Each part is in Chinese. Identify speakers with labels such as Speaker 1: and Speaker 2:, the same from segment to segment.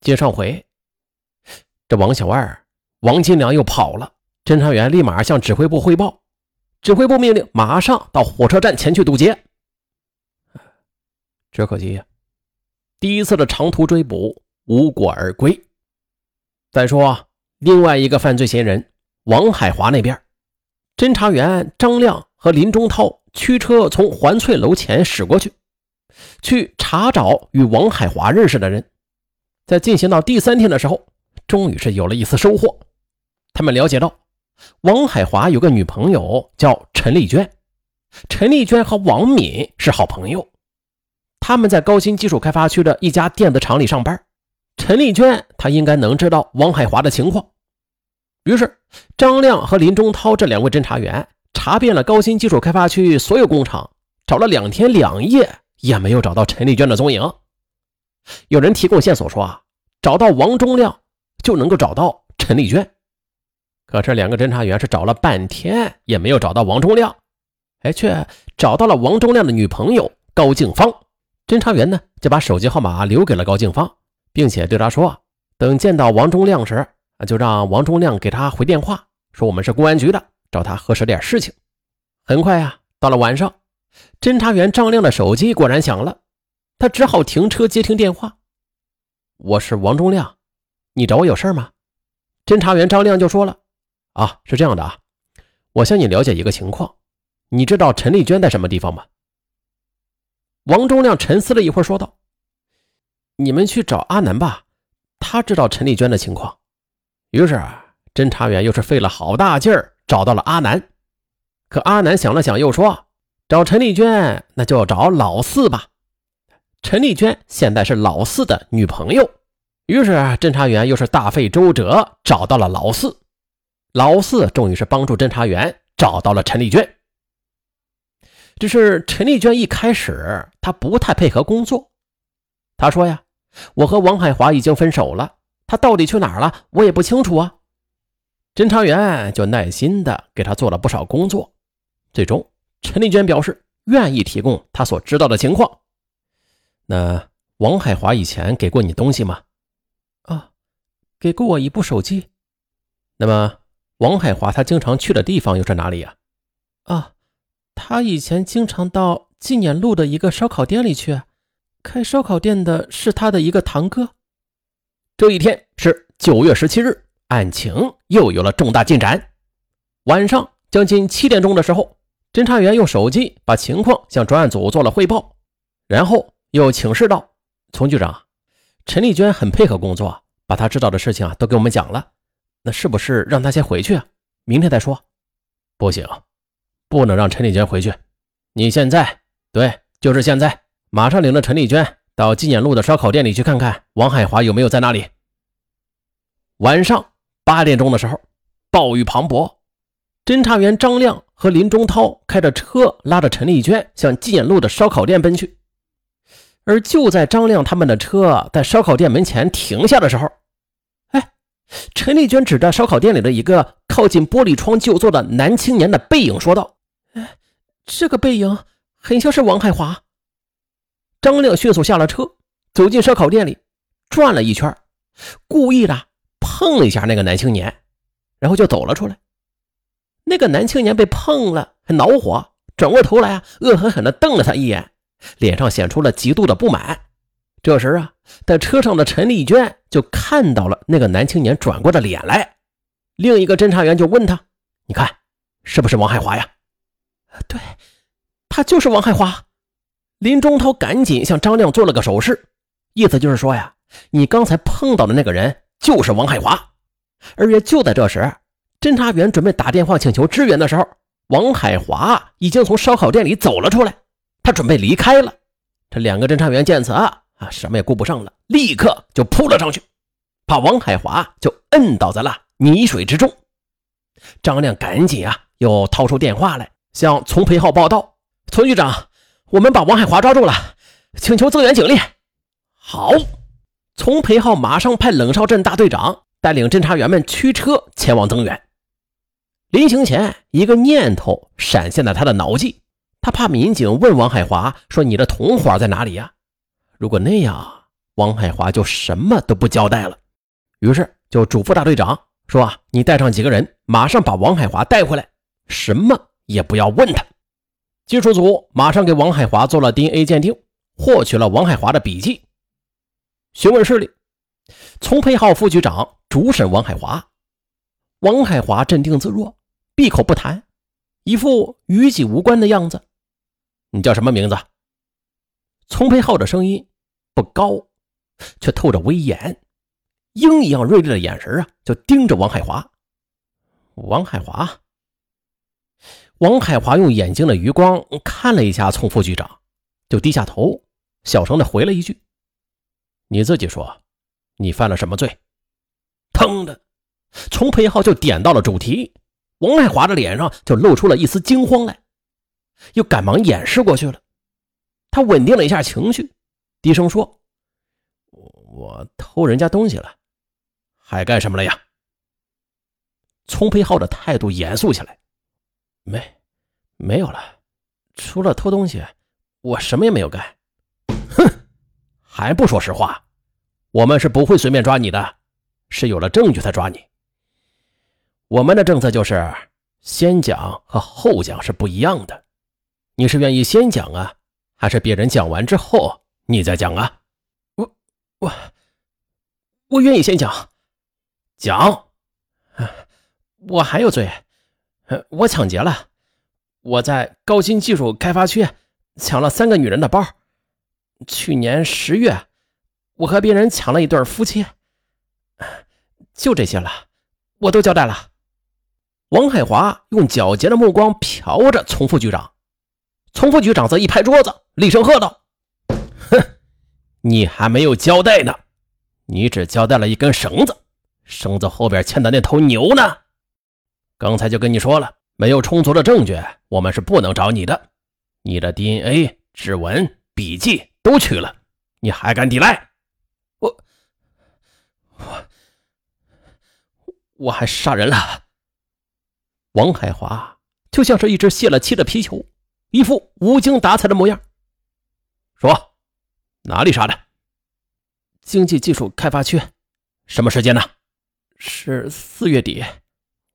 Speaker 1: 接上回，这王小二、王金良又跑了。侦查员立马向指挥部汇报，指挥部命令马上到火车站前去堵截。只可惜呀，第一次的长途追捕无果而归。再说另外一个犯罪嫌疑人王海华那边，侦查员张亮和林中涛驱车从环翠楼前驶过去，去查找与王海华认识的人。在进行到第三天的时候，终于是有了一丝收获。他们了解到。王海华有个女朋友叫陈丽娟，陈丽娟和王敏是好朋友，他们在高新技术开发区的一家电子厂里上班。陈丽娟她应该能知道王海华的情况，于是张亮和林中涛这两位侦查员查遍了高新技术开发区所有工厂，找了两天两夜也没有找到陈丽娟的踪影。有人提供线索说啊，找到王忠亮就能够找到陈丽娟。可是两个侦查员是找了半天也没有找到王忠亮，哎，却找到了王忠亮的女朋友高静芳。侦查员呢就把手机号码留给了高静芳，并且对他说：“等见到王忠亮时，就让王忠亮给他回电话，说我们是公安局的，找他核实点事情。”很快啊，到了晚上，侦查员张亮的手机果然响了，他只好停车接听电话：“我是王忠亮，你找我有事吗？”侦查员张亮就说了。啊，是这样的啊，我向你了解一个情况，你知道陈丽娟在什么地方吗？王忠亮沉思了一会儿，说道：“你们去找阿南吧，他知道陈丽娟的情况。”于是侦查员又是费了好大劲儿找到了阿南，可阿南想了想，又说：“找陈丽娟，那就找老四吧。陈丽娟现在是老四的女朋友。”于是侦查员又是大费周折找到了老四。老四终于是帮助侦查员找到了陈丽娟，只是陈丽娟一开始她不太配合工作。她说：“呀，我和王海华已经分手了，他到底去哪儿了，我也不清楚啊。”侦查员就耐心的给他做了不少工作，最终陈丽娟表示愿意提供她所知道的情况。那王海华以前给过你东西吗？
Speaker 2: 啊，给过我一部手机。
Speaker 1: 那么。王海华他经常去的地方又是哪里呀？
Speaker 2: 啊，他以前经常到纪念路的一个烧烤店里去，开烧烤店的是他的一个堂哥。
Speaker 1: 这一天是九月十七日，案情又有了重大进展。晚上将近七点钟的时候，侦查员用手机把情况向专案组做了汇报，然后又请示道：“丛局长，陈丽娟很配合工作，把她知道的事情啊都给我们讲了。”那是不是让他先回去啊？明天再说。不行，不能让陈丽娟回去。你现在，对，就是现在，马上领着陈丽娟到纪念路的烧烤店里去看看王海华有没有在那里。晚上八点钟的时候，暴雨磅礴，侦查员张亮和林中涛开着车拉着陈丽娟向纪念路的烧烤店奔去。而就在张亮他们的车在烧烤店门前停下的时候，哎陈丽娟指着烧烤店里的一个靠近玻璃窗就坐的男青年的背影说道：“
Speaker 2: 哎，这个背影很像是王海华。”
Speaker 1: 张亮迅速下了车，走进烧烤店里，转了一圈，故意的碰了一下那个男青年，然后就走了出来。那个男青年被碰了，很恼火，转过头来啊，恶狠狠地瞪了他一眼，脸上显出了极度的不满。这时啊，在车上的陈丽娟就看到了那个男青年转过的脸来。另一个侦查员就问他：“你看，是不是王海华呀？”“
Speaker 2: 对，他就是王海华。”
Speaker 1: 林中涛赶紧向张亮做了个手势，意思就是说呀：“你刚才碰到的那个人就是王海华。”而且就在这时，侦查员准备打电话请求支援的时候，王海华已经从烧烤店里走了出来，他准备离开了。这两个侦查员见此啊。啊，什么也顾不上了，立刻就扑了上去，把王海华就摁倒在了泥水之中。张亮赶紧啊，又掏出电话来向丛培浩报道：“丛局长，我们把王海华抓住了，请求增援警力。”好，丛培浩马上派冷少镇大队长带领侦查员们驱车前往增援。临行前，一个念头闪现在他的脑际，他怕民警问王海华说：“你的同伙在哪里呀？”如果那样，王海华就什么都不交代了，于是就嘱咐大队长说：“啊，你带上几个人，马上把王海华带回来，什么也不要问他。”技术组马上给王海华做了 DNA 鉴定，获取了王海华的笔记。询问室里，丛培浩副局长主审王海华。王海华镇定自若，闭口不谈，一副与己无关的样子。你叫什么名字？丛培浩的声音不高，却透着威严，鹰一样锐利的眼神啊，就盯着王海华。王海华，王海华用眼睛的余光看了一下丛副局长，就低下头，小声的回了一句：“你自己说，你犯了什么罪？”腾的，丛培浩就点到了主题，王海华的脸上就露出了一丝惊慌来。又赶忙掩饰过去了。他稳定了一下情绪，低声说：“我偷人家东西了，还干什么了呀？”丛培浩的态度严肃起来：“没，没有了，除了偷东西，我什么也没有干。”哼，还不说实话？我们是不会随便抓你的，是有了证据才抓你。我们的政策就是先讲和后讲是不一样的。你是愿意先讲啊，还是别人讲完之后你再讲啊？
Speaker 2: 我我我愿意先讲。
Speaker 1: 讲，
Speaker 2: 我还有罪，我抢劫了，我在高新技术开发区抢了三个女人的包。去年十月，我和别人抢了一对夫妻。就这些了，我都交代了。
Speaker 1: 王海华用皎洁的目光瞟着丛副局长。丛副局长则一拍桌子，厉声喝道：“哼，你还没有交代呢！你只交代了一根绳子，绳子后边牵的那头牛呢？刚才就跟你说了，没有充足的证据，我们是不能找你的。你的 DNA、指纹、笔记都取了，你还敢抵赖？
Speaker 2: 我我我还杀人了！”
Speaker 1: 王海华就像是一只泄了气的皮球。一副无精打采的模样，说：“哪里杀的？
Speaker 2: 经济技术开发区。
Speaker 1: 什么时间呢？
Speaker 2: 是四月底。”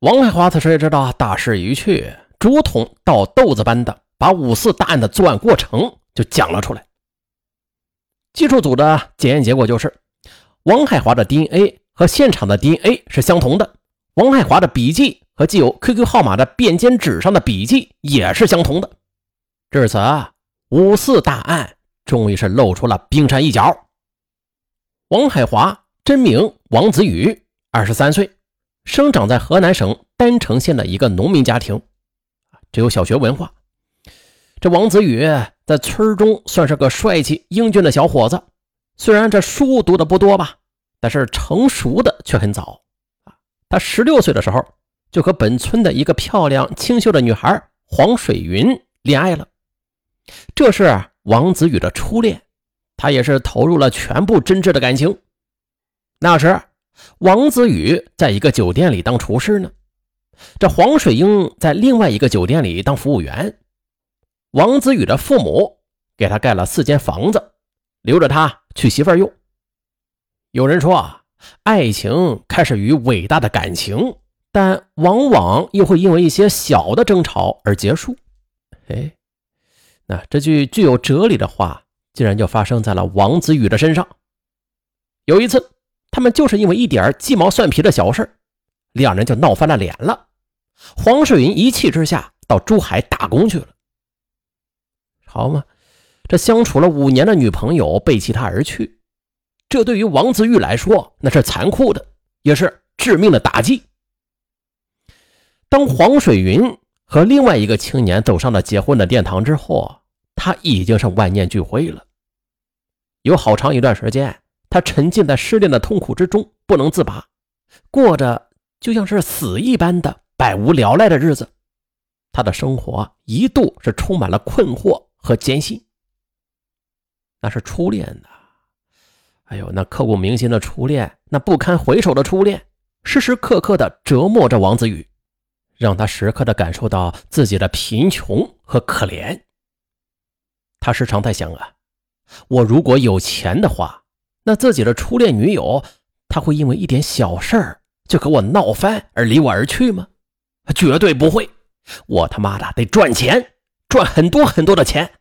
Speaker 1: 王海华此时也知道大势已去，竹筒倒豆子般的把五四大案的作案过程就讲了出来。技术组的检验结果就是，王海华的 DNA 和现场的 DNA 是相同的，王海华的笔记和记有 QQ 号码的便笺纸上的笔记也是相同的。至此，五四大案终于是露出了冰山一角。王海华真名王子宇，二十三岁，生长在河南省郸城县的一个农民家庭，只有小学文化。这王子宇在村中算是个帅气英俊的小伙子，虽然这书读的不多吧，但是成熟的却很早。他十六岁的时候就和本村的一个漂亮清秀的女孩黄水云恋爱了。这是王子宇的初恋，他也是投入了全部真挚的感情。那时，王子宇在一个酒店里当厨师呢，这黄水英在另外一个酒店里当服务员。王子宇的父母给他盖了四间房子，留着他娶媳妇用。有人说啊，爱情开始于伟大的感情，但往往又会因为一些小的争吵而结束。哎。那这句具有哲理的话，竟然就发生在了王子宇的身上。有一次，他们就是因为一点鸡毛蒜皮的小事两人就闹翻了脸了。黄水云一气之下到珠海打工去了。好嘛，这相处了五年的女朋友背弃他而去，这对于王子玉来说那是残酷的，也是致命的打击。当黄水云。和另外一个青年走上了结婚的殿堂之后，他已经是万念俱灰了。有好长一段时间，他沉浸在失恋的痛苦之中不能自拔，过着就像是死一般的百无聊赖的日子。他的生活一度是充满了困惑和艰辛。那是初恋呐，哎呦，那刻骨铭心的初恋，那不堪回首的初恋，时时刻刻的折磨着王子宇。让他时刻的感受到自己的贫穷和可怜。他时常在想啊，我如果有钱的话，那自己的初恋女友，他会因为一点小事儿就和我闹翻而离我而去吗？绝对不会！我他妈的得赚钱，赚很多很多的钱。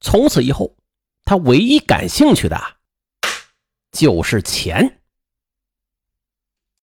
Speaker 1: 从此以后，他唯一感兴趣的就是钱。